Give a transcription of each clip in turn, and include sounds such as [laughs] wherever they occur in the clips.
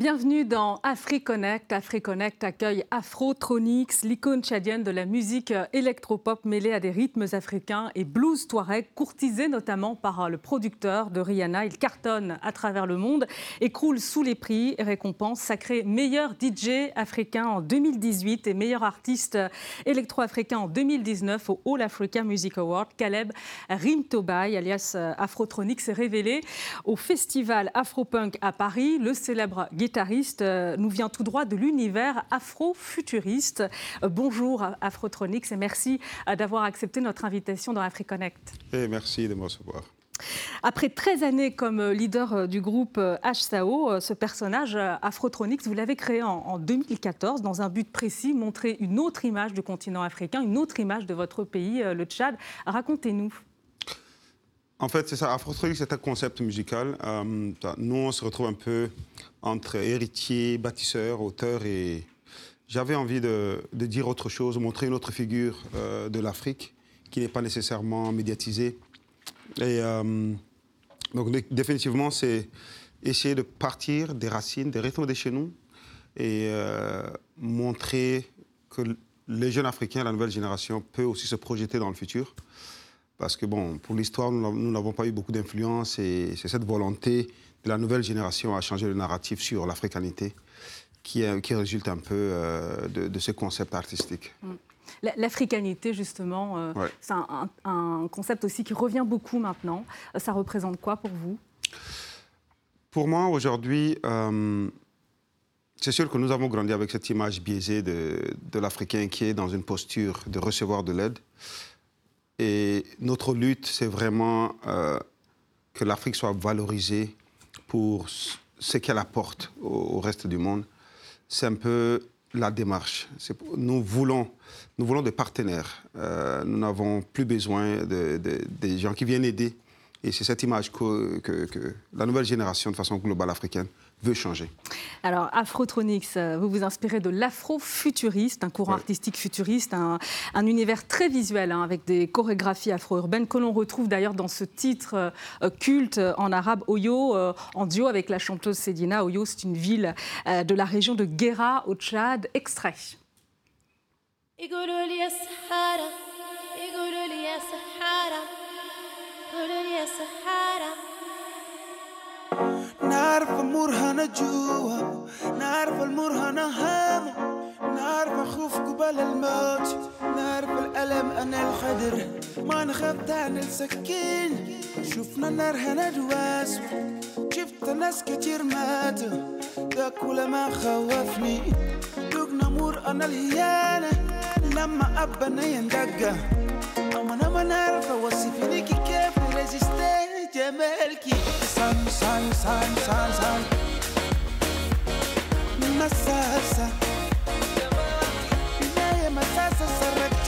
Bienvenue dans AfriConnect. AfriConnect accueille Afrotronics, l'icône tchadienne de la musique électropop mêlée à des rythmes africains et blues touareg, courtisé notamment par le producteur de Rihanna. Il cartonne à travers le monde et croule sous les prix et récompense sacré meilleur DJ africain en 2018 et meilleur artiste électro-africain en 2019 au All Africa Music Award. Caleb Rimtobay, alias Afrotronics, s'est révélé au festival Afropunk à Paris. Le célèbre guitariste, euh, nous vient tout droit de l'univers afro-futuriste. Euh, bonjour Afrotronics et merci euh, d'avoir accepté notre invitation dans AfriConnect. Et merci de me recevoir. Après 13 années comme leader du groupe HSAO, ce personnage, Afrotronics, vous l'avez créé en 2014 dans un but précis, montrer une autre image du continent africain, une autre image de votre pays, le Tchad. Racontez-nous. En fait, c'est ça. Afrotronics, c'est un concept musical. nous, on se retrouve un peu entre héritier, bâtisseur, auteur et j'avais envie de, dire autre chose, montrer une autre figure euh, de l'Afrique qui n'est pas nécessairement médiatisée. Et euh, donc définitivement, c'est essayer de partir des racines, des rythmes de chez nous et euh, montrer que les jeunes Africains, la nouvelle génération, peut aussi se projeter dans le futur. Parce que bon, pour l'histoire, nous n'avons pas eu beaucoup d'influence et c'est cette volonté de la nouvelle génération à changer le narratif sur l'africanité qui, qui, résulte un peu euh, de, ce concept artistique. Mm. L'africanité, justement, euh, c'est un, concept aussi qui revient beaucoup maintenant. Ça représente quoi pour vous? Pour moi, aujourd'hui, euh, c'est sûr que nous avons grandi avec cette image biaisée de, de l'Africain qui est dans une posture de recevoir de l'aide. Et notre lutte, c'est vraiment que l'Afrique soit valorisée pour ce qu'elle apporte au, reste du monde. C'est un peu la démarche. Nous voulons, nous voulons des partenaires. Euh, nous n'avons plus besoin de, des gens qui viennent aider. Et c'est cette image que, la nouvelle génération, de façon globale africaine, veut changer. Alors, Afrotronics, euh, vous vous inspirez de l'afro-futuriste, un courant artistique futuriste, un, univers très visuel, hein, avec des chorégraphies afro-urbaines que l'on retrouve d'ailleurs dans ce titre euh, culte en arabe, Oyo, euh, en duo avec la chanteuse Sedina. Oyo, c'est une ville de la région de Guéra, au Tchad. Extrait. نعرف مرهنة جوا نعرف المرهنة هامة نعرف خوف قبل الموت نعرف الألم أنا الخدر ما نخاف تعني السكين شفنا نار هندواس شفت ناس كتير ماتوا. ده كل ما خوفني دوقنا مور أنا الهيانة. لما أبنا يندقى أما أنا ما نعرف أوصف كيف. resiste melchi San, san, san, san, san. Masasa Masasa, masasa, masasa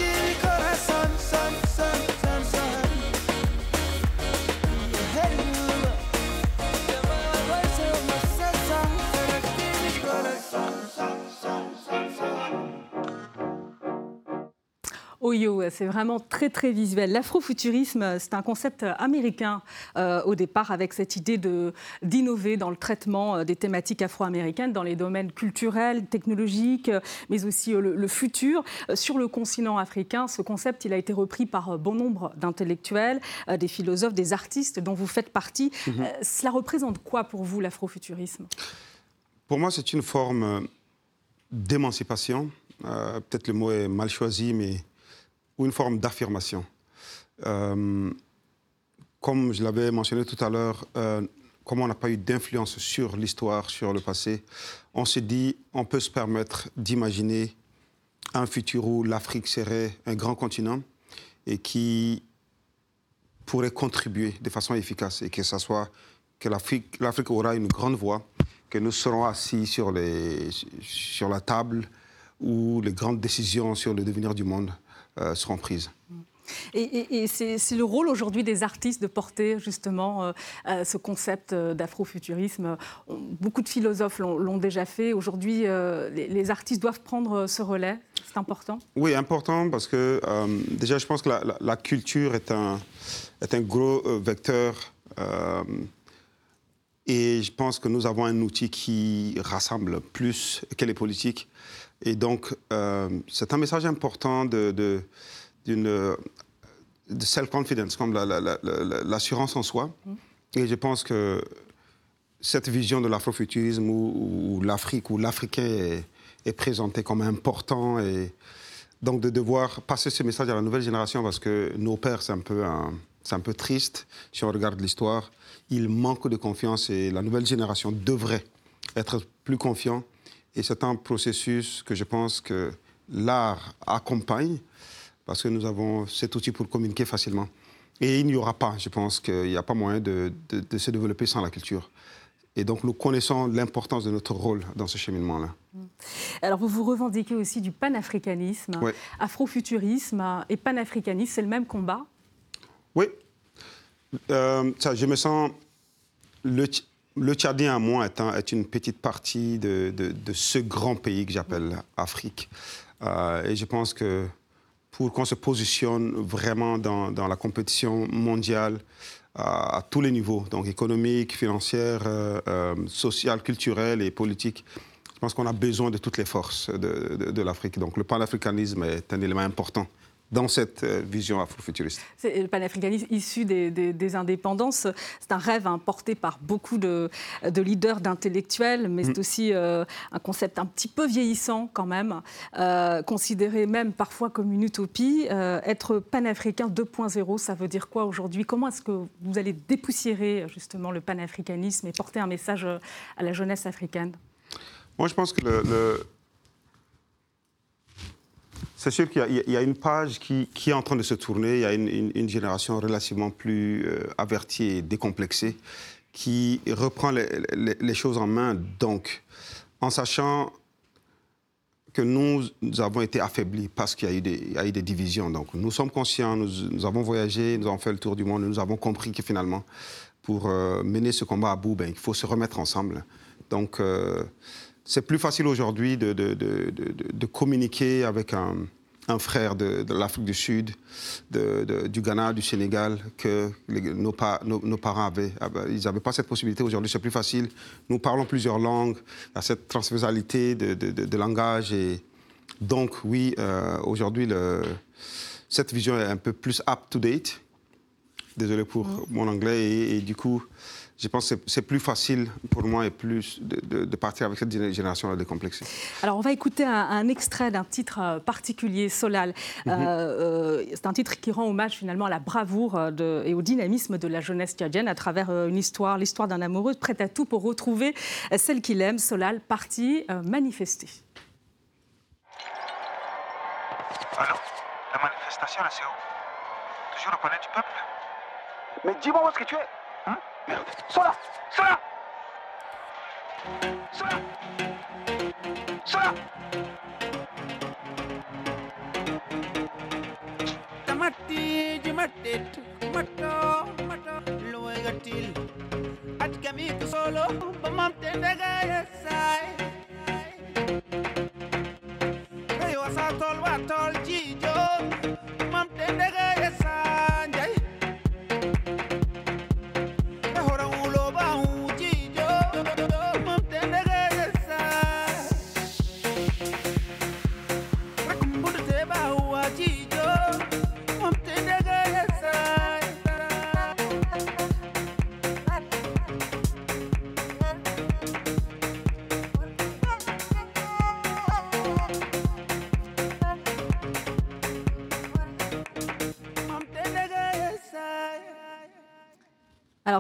C'est vraiment très très visuel. L'afrofuturisme, c'est un concept américain euh, au départ, avec cette idée d'innover dans le traitement euh, des thématiques afro-américaines dans les domaines culturels, technologiques, euh, mais aussi le, futur. Sur le continent africain, ce concept, il a été repris par bon nombre d'intellectuels, des philosophes, des artistes dont vous faites partie. Mhm. cela représente quoi pour vous l'afrofuturisme? Pour moi, c'est une forme d'émancipation. Peut-être le mot est mal choisi, mais ou une forme d'affirmation. Euh, comme je l'avais mentionné tout à l'heure, euh, comme on n'a pas eu d'influence sur l'histoire, sur le passé, on s'est dit on peut se permettre d'imaginer un futur où l'Afrique serait un grand continent et qui pourrait contribuer de façon efficace et que ça soit que l'Afrique, aura une grande voix, que nous serons assis sur, sur la table où les grandes décisions sur le devenir du monde seront prises. Et, c'est le rôle aujourd'hui des artistes de porter justement euh, euh, ce concept d'afrofuturisme. Beaucoup de philosophes l'ont déjà fait. Aujourd'hui, les, artistes doivent prendre ce relais. C'est important? Oui, important parce que déjà, je pense que la, culture est un, est un gros vecteur Et je pense que nous avons un outil qui rassemble plus que les politiques. Et donc, euh, c'est un message important de, de, d'une, de self-confidence, comme la- la- la- la- l'assurance en soi. Et je pense que cette vision de l'afrofuturisme où, où l'Afrique, où l'Africain est, est présenté comme important et donc de devoir passer ce message à la nouvelle génération parce que nos pères, c'est un peu, un- c'est un peu triste si on regarde l'histoire. Ils manquent de confiance et la nouvelle génération devrait être plus confiant. Et c'est un processus que je pense que l'art accompagne parce que nous avons cet outil pour communiquer facilement. Et il n'y aura pas, je pense qu'il n'y a pas moyen de, de- de se développer sans la culture. Et donc nous connaissons l'importance de notre rôle dans ce cheminement-là. Alors, vous vous revendiquez aussi du panafricanisme, afrofuturisme et panafricanisme, c'est le même combat? Oui. Euh, ça, je me sens. Le, le Tchadien, à moi, est, un- est une petite partie de, ce grand pays que j'appelle Afrique. Euh, et je pense que pour qu'on se positionne vraiment dans, la compétition mondiale à, à tous les niveaux, donc économique, financière, euh, euh, sociale, culturelle et politique, je pense qu'on a besoin de toutes les forces de- de l'Afrique. Donc le panafricanisme est un élément important dans cette euh, vision afrofuturiste. Le panafricanisme issu des, des- des indépendances. C'est un rêve hein, porté par beaucoup de, de leaders, d'intellectuels, mais c'est aussi euh, un concept un petit peu vieillissant quand même, euh, considéré même parfois comme une utopie. Euh, être panafricain 2.0, ça veut dire quoi aujourd'hui? Comment est-ce que vous allez dépoussiérer justement le panafricanisme et porter un message euh, à la jeunesse africaine? Moi, je pense que le. le- C'est sûr qu'il y a- une page qui, est en train de se tourner. Il y a une, génération relativement plus euh, avertie et décomplexée qui reprend les, choses en main. Donc, en sachant que nous, avons été affaiblis parce qu'il y, a eu des- divisions. Donc, nous sommes conscients, nous, nous avons voyagé, nous avons fait le tour du monde, nous avons compris que finalement, pour euh, mener ce combat à bout, ben, il faut se remettre ensemble. Donc, euh, c'est plus facile aujourd'hui de, de- de- de- communiquer avec un, un frère de, l'Afrique du Sud, du Ghana, du Sénégal, que nos, nos- nos parents avaient. Ils n'avaient pas cette possibilité. Aujourd'hui, c'est plus facile. Nous parlons plusieurs langues. Il y a cette transversalité de, langage. Et donc, oui, euh, aujourd'hui, cette vision est un peu plus up-to-date. Désolé pour mon anglais. Et, et du coup, je pense que c'est- plus facile pour moi et plus de, de- de partir avec cette géné- génération-là décomplexée. Alors, on va écouter un, un extrait d'un titre euh, particulier, Solal. Euh, euh, c'est un titre qui rend hommage finalement à la bravoure de- et au dynamisme de la jeunesse tchadienne à travers une histoire, l'histoire d'un amoureux prêt à tout pour retrouver celle qu'il aime. Solal, parti euh, manifester. Allô La manifestation, là, c'est où? Toujours au palais du peuple? Mais dis-moi où est-ce que tu es Hein Merde. Sois là Sois là Sois là Sois là Tamati, mato, mato, solo.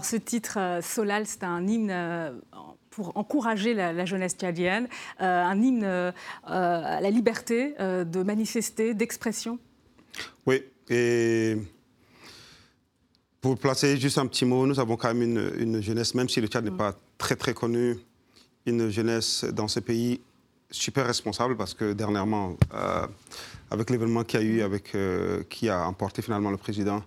Ce titre, euh, Solal, c'est un hymne euh, pour encourager la, jeunesse tchadienne, euh, un hymne à la liberté de manifester, d'expression. Oui, et pour placer juste un petit mot, nous avons quand même une, une jeunesse, même si le Tchad n'est pas très très connu, une jeunesse dans ce pays super responsable parce que dernièrement, avec l'événement qu'il y a eu, avec, qui a emporté finalement le président,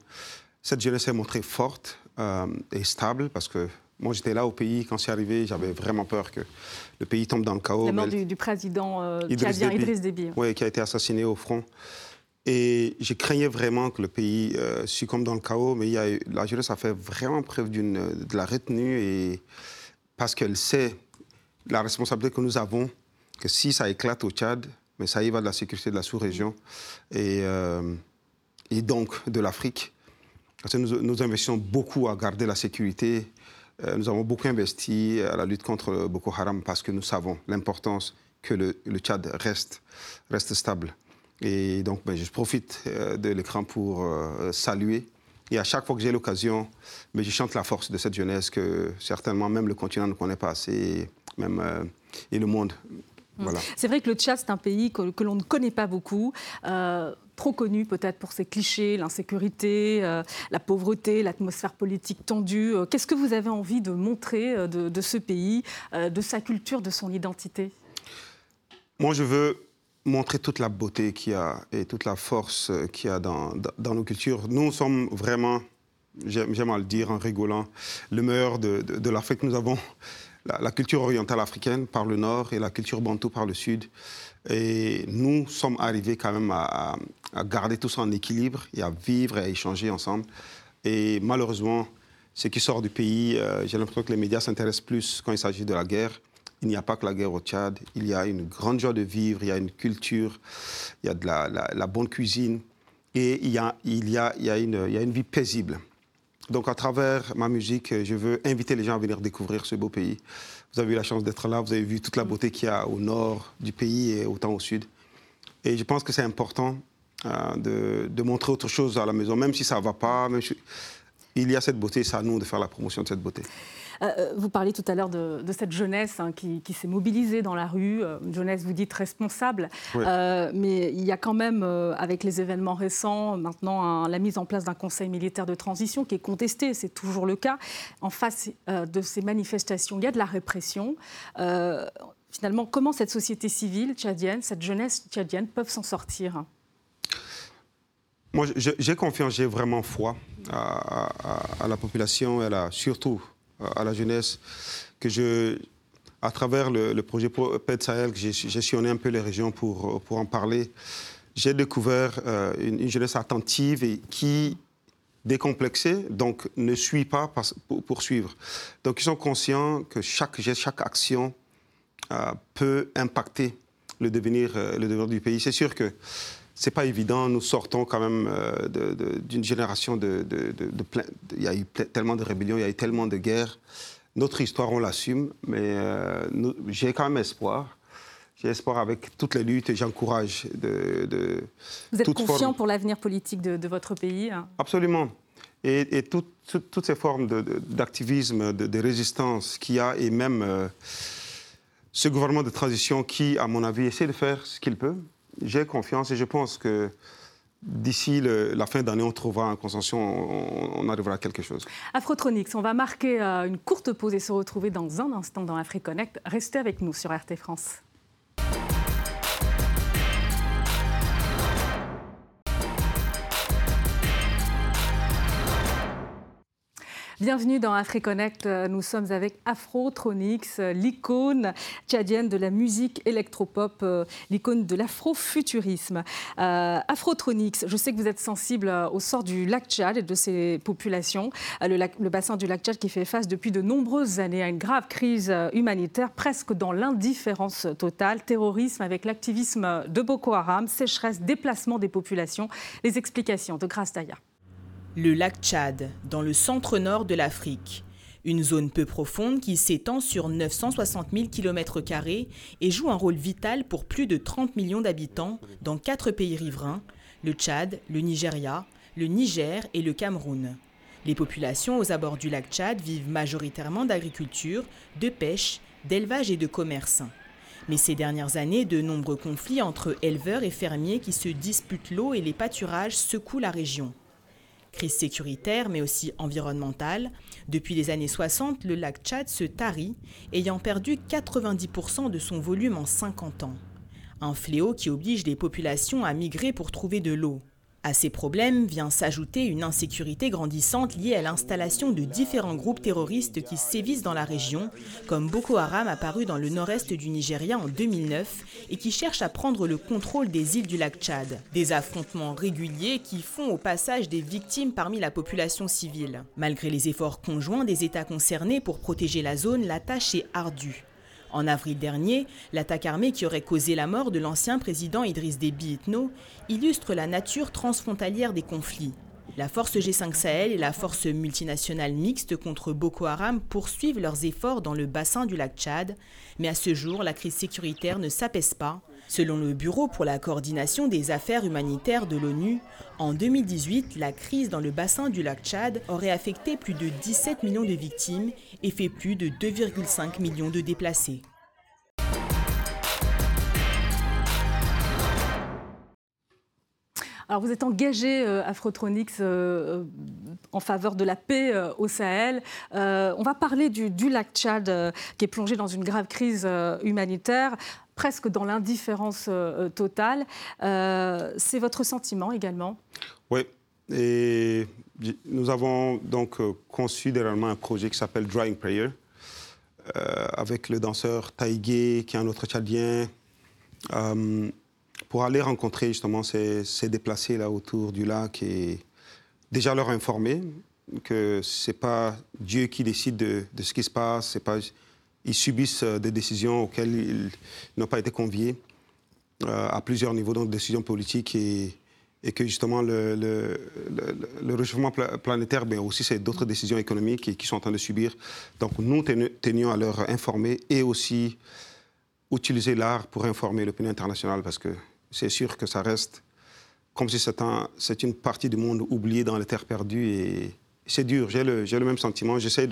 cette jeunesse s'est montrée forte euh, et stable parce que moi j'étais là au pays quand c'est arrivé, j'avais vraiment peur que le pays tombe dans le chaos. La mort du, du président euh, Idriss Déby. Idriss Déby. oui, qui a été assassiné au front. Et je craignais vraiment que le pays euh, succombe dans le chaos, mais il y a eu- la jeunesse a fait vraiment preuve d'une, de la retenue et parce qu'elle sait la responsabilité que nous avons, que si ça éclate au Tchad, mais ça y va de la sécurité de la sous-région et, euh, et donc de l'Afrique. Parce que nous, investissons beaucoup à garder la sécurité. Euh, nous avons beaucoup investi à la lutte contre Boko Haram parce que nous savons l'importance que le, le Tchad reste, reste stable. Et donc, ben, je profite euh, de l'écran pour euh, saluer. Et à chaque fois que j'ai l'occasion, ben, je chante la force de cette jeunesse que certainement même le continent ne connaît pas assez, même, et le monde. Voilà. C'est vrai que le Tchad, c'est un pays que, que l'on ne connaît pas beaucoup. Euh, trop connu peut-être pour ses clichés, l'insécurité, euh, la pauvreté, l'atmosphère politique tendue. Euh, Qu'est-ce que vous avez envie de montrer de, de ce pays, euh, de sa culture, de son identité? Moi, je veux montrer toute la beauté qu'il y a et toute la force qu'il y a dans, nos cultures. Nous sommes vraiment, j'aime j'aime à le dire en rigolant, le meilleur de, de- de l'Afrique. Nous avons la, culture orientale africaine par le nord et la culture bantou par le sud. Et nous sommes arrivés quand même à, garder tout ça en équilibre et à vivre et à échanger ensemble. Et malheureusement, ce qui sort du pays, euh, j'ai l'impression que les médias s'intéressent plus quand il s'agit de la guerre. Il n'y a pas que la guerre au Tchad. Il y a une grande joie de vivre, il y a une culture, il y a de la, bonne cuisine et il y a une vie paisible. Donc, à travers ma musique, euh, je veux inviter les gens à venir découvrir ce beau pays. Vous avez eu la chance d'être là, vous avez vu toute la beauté qu'il y a au nord du pays et autant au sud. Et je pense que c'est important euh, de, montrer autre chose à la maison, même si ça ne va pas. Il y a cette beauté, c'est à nous de faire la promotion de cette beauté. Euh, euh, Vous parliez tout à l'heure de, de cette jeunesse hein, qui, qui s'est mobilisée dans la rue, euh, une jeunesse, vous dites, responsable. Oui. Euh, mais il y a quand même, euh, avec les événements récents, maintenant un- la mise en place d'un conseil militaire de transition qui est contesté, c'est toujours le cas. En face euh, de ces manifestations, il y a de la répression. Euh, finalement, comment cette société civile tchadienne, cette jeunesse tchadienne peuvent s'en sortir? Moi, j'ai confiance, j'ai vraiment foi à, à- à la population et à la- surtout euh, à la jeunesse que je, à travers le, projet de Sahel, que j'ai sillonné un peu les régions pour, pour en parler, j'ai découvert euh, une, une jeunesse attentive et qui, décomplexée, donc ne suit pas pas- pour, pour suivre. Donc ils sont conscients que chaque geste, chaque action euh, peut impacter le devenir, euh, le devenir du pays. C'est sûr que c'est pas évident. Nous sortons quand même euh, d'une génération de, de- de- de plein- Il y a eu tellement de rébellions, il y a eu tellement de guerres. Notre histoire, on l'assume, mais euh, j'ai quand même espoir. J'ai espoir avec toutes les luttes et j'encourage de, Vous êtes confiant forme- pour l'avenir politique de, votre pays hein? Absolument. Et, et tout- tout- toutes ces formes d'activisme, de, de résistance qu'il y a, et même euh, ce gouvernement de transition qui, à mon avis, essaie de faire ce qu'il peut, j'ai confiance et je pense que d'ici la fin d'année, on trouvera un consensus, on, on arrivera à quelque chose. Afrotronics, on va marquer euh, une courte pause et se retrouver dans un instant dans AfriConnect. Restez avec nous sur RT France. Bienvenue dans AfriConnect. Nous sommes avec Afrotronics, euh, l'icône tchadienne de la musique électropop, euh, l'icône de l'afrofuturisme. Euh, Afrotronics, je sais que vous êtes sensible euh, au sort du lac Tchad et de ses populations. Le, bassin du lac Tchad qui fait face depuis de nombreuses années à une grave crise humanitaire, presque dans l'indifférence totale. Terrorisme avec l'activisme de Boko Haram, sécheresse, déplacement des populations. Les explications de Grace Daya. Le lac Tchad, dans le centre-nord de l'Afrique. Une zone peu profonde qui s'étend sur 960 000 km et joue un rôle vital pour plus de 30 millions d'habitants dans quatre pays riverains, le Tchad, le Nigeria, le Niger et le Cameroun. Les populations aux abords du lac Tchad vivent majoritairement d'agriculture, de pêche, d'élevage et de commerce. Mais ces dernières années, de nombreux conflits entre éleveurs et fermiers qui se disputent l'eau et les pâturages secouent la région. Crise sécuritaire, mais aussi environnementale. Depuis les années 60, le lac Tchad se tarit, ayant perdu 90% de son volume en 50 ans. Un fléau qui oblige les populations à migrer pour trouver de l'eau. À ces problèmes vient s'ajouter une insécurité grandissante liée à l'installation de différents groupes terroristes qui sévissent dans la région, comme Boko Haram apparu dans le nord-est du Nigeria en 2009 et qui cherche à prendre le contrôle des îles du lac Tchad. Des affrontements réguliers qui font au passage des victimes parmi la population civile. Malgré les efforts conjoints des États concernés pour protéger la zone, la tâche est ardue. En avril dernier, l'attaque armée qui aurait causé la mort de l'ancien président Idriss Déby Itno illustre la nature transfrontalière des conflits. La force G5 Sahel et la force multinationale mixte contre Boko Haram poursuivent leurs efforts dans le bassin du lac Tchad, mais à ce jour, la crise sécuritaire ne s'apaise pas. Selon le Bureau pour la coordination des affaires humanitaires de l'ONU, en 2018, la crise dans le bassin du lac Tchad aurait affecté plus de 17 millions de victimes et fait plus de 2,5 millions de déplacés. Alors vous êtes engagé, euh, Afrotronics, euh, en faveur de la paix euh, au Sahel. on va parler du lac Tchad qui est plongé dans une grave crise humanitaire presque dans l'indifférence totale. C'est votre sentiment également? Oui. Et nous avons donc conçu dernièrement un projet qui s'appelle Drawing Prayer, avec le danseur Taïgé, qui est un autre Tchadien pour aller rencontrer justement ces, déplacés là autour du lac et déjà leur informer que c'est pas Dieu qui décide de, ce qui se passe, c'est pas ils subissent euh, des décisions auxquelles ils n'ont pas été conviés euh, à plusieurs niveaux, donc décisions politiques et, que justement le, le, réchauffement planétaire, mais aussi c'est d'autres décisions économiques qui, sont en train de subir. Donc nous tenions à leur informer et aussi utiliser l'art pour informer l'opinion internationale parce que c'est sûr que ça reste comme si c'est une partie du monde oubliée dans les terres perdues. Et c'est dur, j'ai le, même sentiment. J'essaie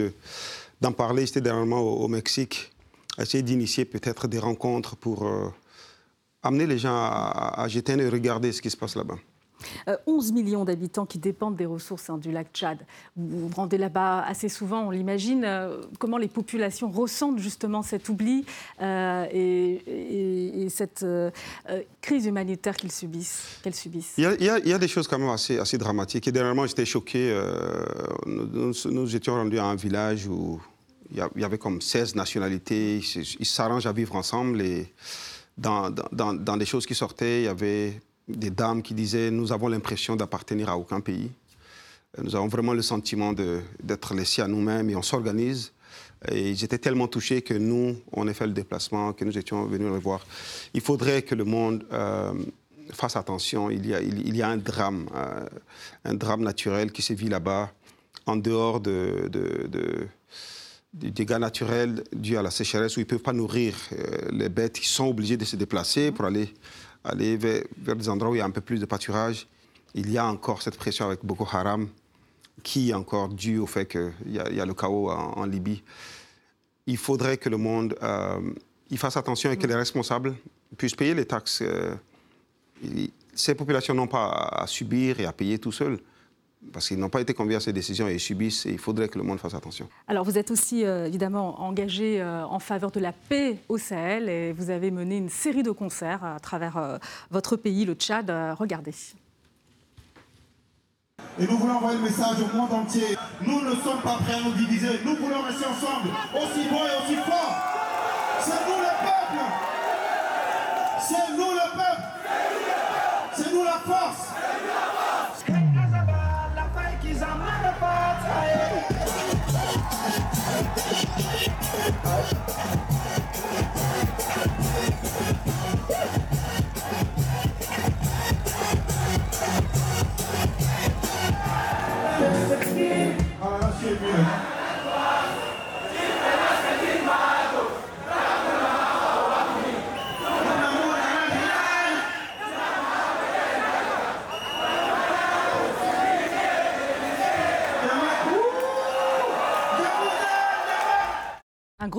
d'en parler. J'étais dernièrement au, Mexique, essayer d'initier peut-être des rencontres pour euh, amener les gens à, à jeter et regarder ce qui se passe là-bas. 11 euh, millions d'habitants qui dépendent des ressources hein, du lac Tchad. Vous vous rendez là-bas assez souvent, on l'imagine. Euh, comment les populations ressentent justement cet oubli euh, et, cette crise humanitaire qu'ils subissent, qu'elles subissent il y, a, des choses quand même assez, assez dramatiques. Et dernièrement, j'étais choqué. Nous, étions rendus à un village où il y avait comme 16 nationalités. Ils s'arrangent à vivre ensemble et dans, dans, dans, des choses qui sortaient, il y avait des dames qui disaient Nous avons l'impression d'appartenir à aucun pays. Nous avons vraiment le sentiment d'être laissés à nous-mêmes et on s'organise. Et j'étais tellement touché que nous, on a fait le déplacement, que nous étions venus le voir. Il faudrait que le monde euh, fasse attention. Il y a, il, y a un drame, euh, un drame naturel qui se vit là-bas, en dehors de, de, des dégâts naturels dus à la sécheresse où ils ne peuvent pas nourrir euh, les bêtes. Ils sont obligés de se déplacer pour aller aller vers, des endroits où il y a un peu plus de pâturage. Il y a encore cette pression avec Boko Haram qui est encore due au fait qu'il y, y, a le chaos en, Libye. Il faudrait que le monde euh, il fasse attention et que les responsables puissent payer les taxes. Euh, ces populations n'ont pas à subir et à payer tout seuls parce qu'ils n'ont pas été conviés à ces décisions et ils subissent, et il faudrait que le monde fasse attention. Alors vous êtes aussi euh, évidemment engagé euh, en faveur de la paix au Sahel et vous avez mené une série de concerts à travers euh, votre pays, le Tchad. regardez. Et nous voulons envoyer le message au monde entier. Nous ne sommes pas prêts à nous diviser. Nous voulons rester ensemble, aussi bons et aussi forts. C'est nous le peuple. C'est nous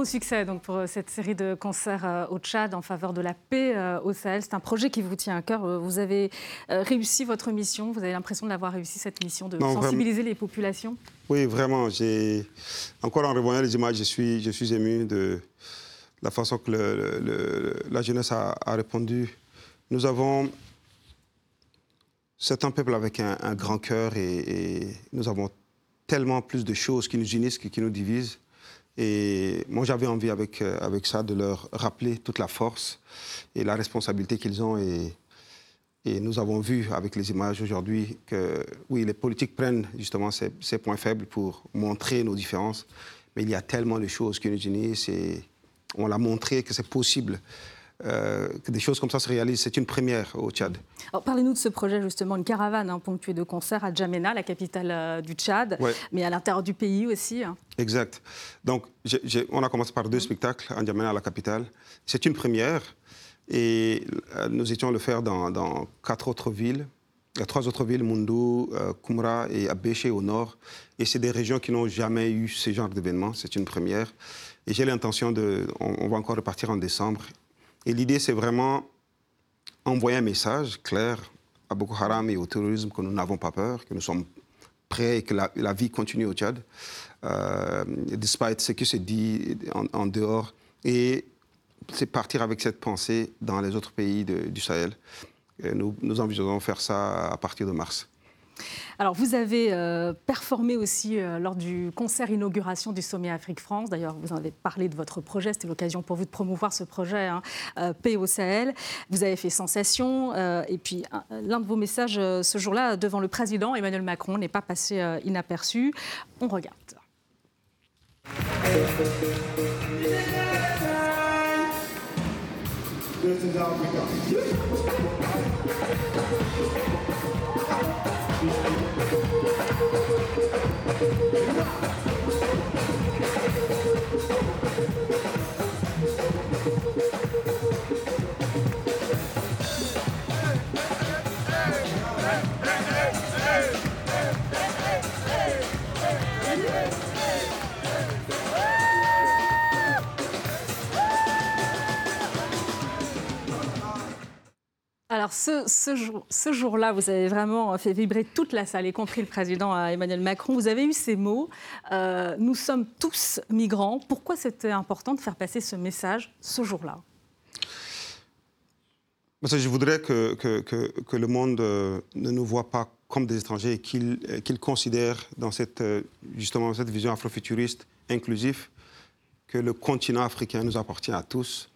gros succès donc pour euh, cette série de concerts euh, au Tchad en faveur de la paix euh, au Sahel. C'est un projet qui vous tient à cœur. Vous avez réussi votre mission. Vous avez l'impression d'avoir réussi cette mission de sensibiliser les populations? Oui, vraiment. Encore en revoyant les images, je suis, je suis ému de la façon que le,, le, le, la jeunesse a, a, répondu. Nous avons, c'est un peuple avec un, un grand cœur et, et nous avons tellement plus de choses qui nous unissent que qui nous divisent. Et moi, j'avais envie avec, euh, avec ça de leur rappeler toute la force et la responsabilité qu'ils ont. Et, et nous avons vu avec les images aujourd'hui que, oui, les politiques prennent justement ces, points faibles pour montrer nos différences. Mais il y a tellement de choses qui nous unissent on l'a montré que c'est possible euh, que des choses comme ça se réalisent. C'est une première au Tchad. Alors, Parlez-nous de ce projet, justement, une caravane hein, ponctuée de concerts à Djamena, la capitale euh, du Tchad, Ouais. mais à l'intérieur du pays aussi. hein. Exact. Donc, j'ai- j'ai- on a commencé par deux spectacles en Djamena, à la capitale. C'est une première. Et euh, nous étions le faire dans, dans quatre autres villes. Il y a trois autres villes, Mundu, Koumra et Abéché au nord. Et c'est des régions qui n'ont jamais eu ce genre d'événement. C'est une première. Et j'ai l'intention de... On, on va encore repartir en décembre. Et l'idée, c'est vraiment envoyer un message clair à Boko Haram et au terrorisme que nous n'avons pas peur, que nous sommes prêts et que la, vie continue au Tchad, euh, despite ce qui se dit en, dehors. Et c'est partir avec cette pensée dans les autres pays du Sahel. Nous, nous envisageons faire ça à partir de mars. Alors, vous avez euh, performé aussi euh, lors du concert inauguration du sommet Afrique-France. D'ailleurs, vous en avez parlé de votre projet. C'était l'occasion pour vous de promouvoir ce projet, hein, euh, au Sahel. Vous avez fait sensation. et puis, un- l'un de vos messages ce jour-là devant le président Emmanuel Macron n'est pas passé inaperçu. On regarde. Hey! Alors, ce, ce jour- jour-là, vous avez vraiment fait vibrer toute la salle, y compris le président euh, Emmanuel Macron. Vous avez eu ces mots euh, Nous sommes tous migrants. Pourquoi c'était important de faire passer ce message ce jour-là? Je voudrais que, que, le monde euh, ne nous voit pas comme des étrangers et qu'il qu'il considère dans cette, justement cette vision afrofuturiste inclusive que le continent africain nous appartient à tous.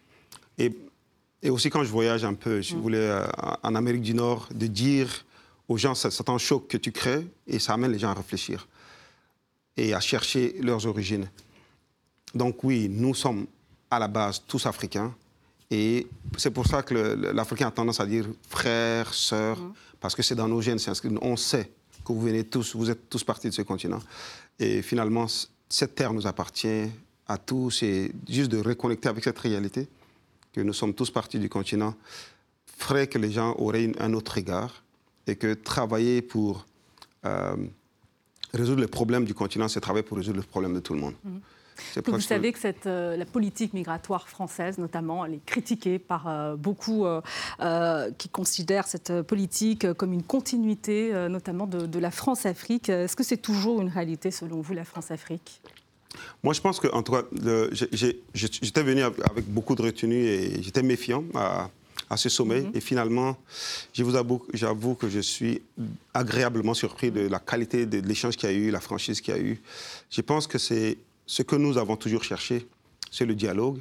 Et aussi quand je voyage un peu, je voulais euh, en Amérique du Nord, de dire aux gens, c'est c'est un choc que tu crées et ça amène les gens à réfléchir et à chercher leurs origines. Donc oui, nous sommes à la base tous africains. Et c'est pour ça que l'Africain a tendance à dire frères, sœurs, parce que c'est dans nos gènes. On sait que vous venez tous, vous êtes tous partis de ce continent. Et finalement, cette terre nous appartient à tous. Et juste de reconnecter avec cette réalité, que nous sommes tous partis du continent, ferait que les gens auraient une- un autre regard. Et que travailler pour euh, résoudre les problèmes du continent, c'est travailler pour résoudre le problème de tout le monde. C'est Que vous savez que cette, euh, la politique migratoire française, notamment, elle est critiquée par euh, beaucoup euh, qui considèrent cette politique comme une continuité, notamment de, de la France-Afrique. Est-ce que c'est toujours une réalité, selon vous, la France-Afrique? Moi, je pense que, en tout cas, j'étais venu avec beaucoup de retenue et j'étais méfiant à, à ce sommet. Et finalement, je vous avoue, j'avoue que je suis agréablement surpris de la qualité de l'échange qu'il y a eu, la franchise qu'il y a eu. Je pense que c'est ce que nous avons toujours cherché, c'est le dialogue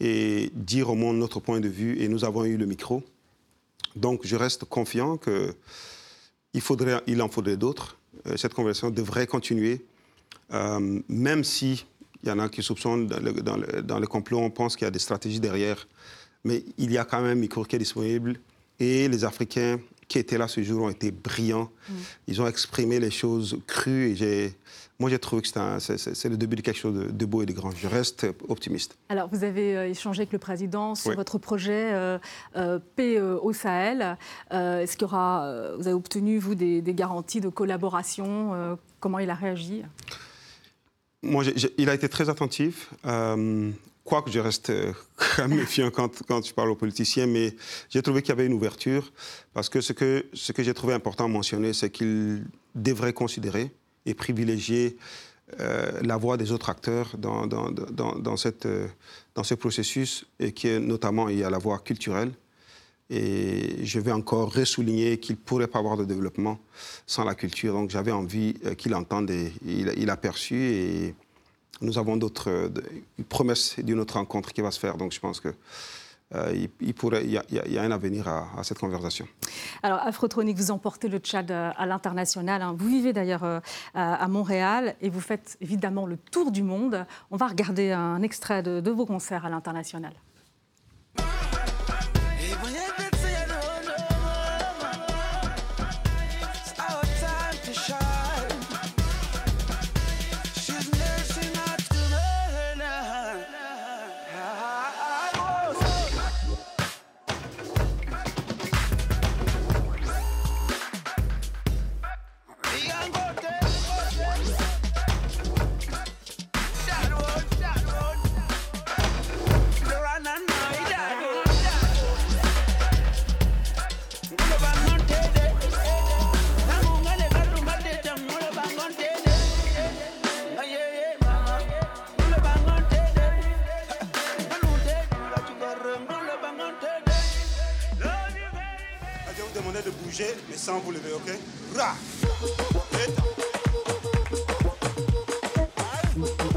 et dire au monde notre point de vue. Et nous avons eu le micro. Donc, je reste confiant que il, faudrait, il en faudrait d'autres. Euh, Cette conversation devrait continuer. Euh, même si il y en a qui soupçonnent dans le, dans le- dans le complot, on pense qu'il y a des stratégies derrière. Mais il y a quand même micro qui est disponible. Et les Africains qui étaient là ce jour ont été brillants. Ils ont exprimé les choses crues. Et j'ai, moi, j'ai trouvé que c'est, le début de quelque chose de, de beau et de grand. Je reste optimiste. Alors, vous avez euh, échangé avec le président sur Oui. votre projet euh, euh, Paix euh, au Sahel. Est-ce qu'il y aura, vous avez obtenu, vous, des, des garanties de collaboration Comment il a réagi? Moi, il a été très attentif. Euh, Quoique je reste euh, [laughs] méfiant quand, quand je parle aux politiciens, mais j'ai trouvé qu'il y avait une ouverture parce que ce que, j'ai trouvé important à mentionner, c'est qu'il devrait considérer et privilégier euh, la voix des autres acteurs dans, dans, ce processus, et qui notamment il y a la voix culturelle, Et je vais encore ressouligner qu'il ne pourrait pas avoir de développement sans la culture. Donc j'avais envie euh, qu'il entende et il, il a perçu. Et nous avons d'autres euh, de- une promesse d'une autre rencontre qui va se faire. Donc je pense que il, y, a, un avenir à, cette conversation. Alors, Afrotronic, vous emportez le Tchad euh, à l'international. hein. Vous vivez d'ailleurs euh, à Montréal et vous faites évidemment le tour du monde. On va regarder un extrait de vos concerts à l'international. Sans vous lever, ok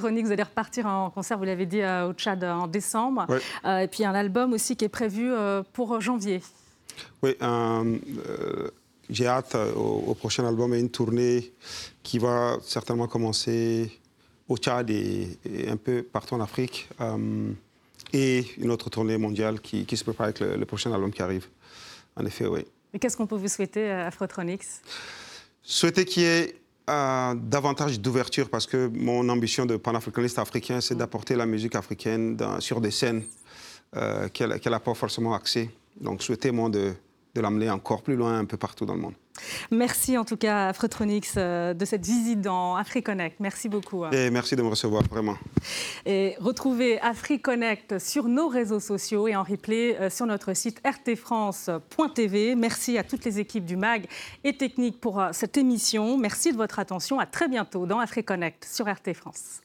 Vous allez repartir en concert, vous l'avez dit, euh, au Tchad en décembre. Ouais. Euh, et puis un album aussi qui est prévu euh, pour janvier. Oui, j'ai hâte au, au prochain album et une tournée qui va certainement commencer au Tchad et, et un peu partout en Afrique. euh, et une autre tournée mondiale qui, qui se prépare avec le, le prochain album qui arrive. En effet, oui. Et qu'est-ce qu'on peut vous souhaiter, Afrotronics? Souhaiter qu'il y ait davantage d'ouverture parce que mon ambition de panafricaniste africain, c'est d'apporter la musique africaine sur des scènes euh, qu'elle n'a pas forcément accès. Donc, souhaiter, moi, de, de l'amener encore plus loin, un peu partout dans le monde. Merci en tout cas, Afrotronics, euh, de cette visite dans AfriConnect. Merci beaucoup. hein. Et merci de me recevoir, vraiment. Et retrouvez AfriConnect sur nos réseaux sociaux et en replay euh, sur notre site rtfrance.tv. Merci à toutes les équipes du MAG et Technique pour euh, cette émission. Merci de votre attention. À très bientôt dans AfriConnect sur RT France.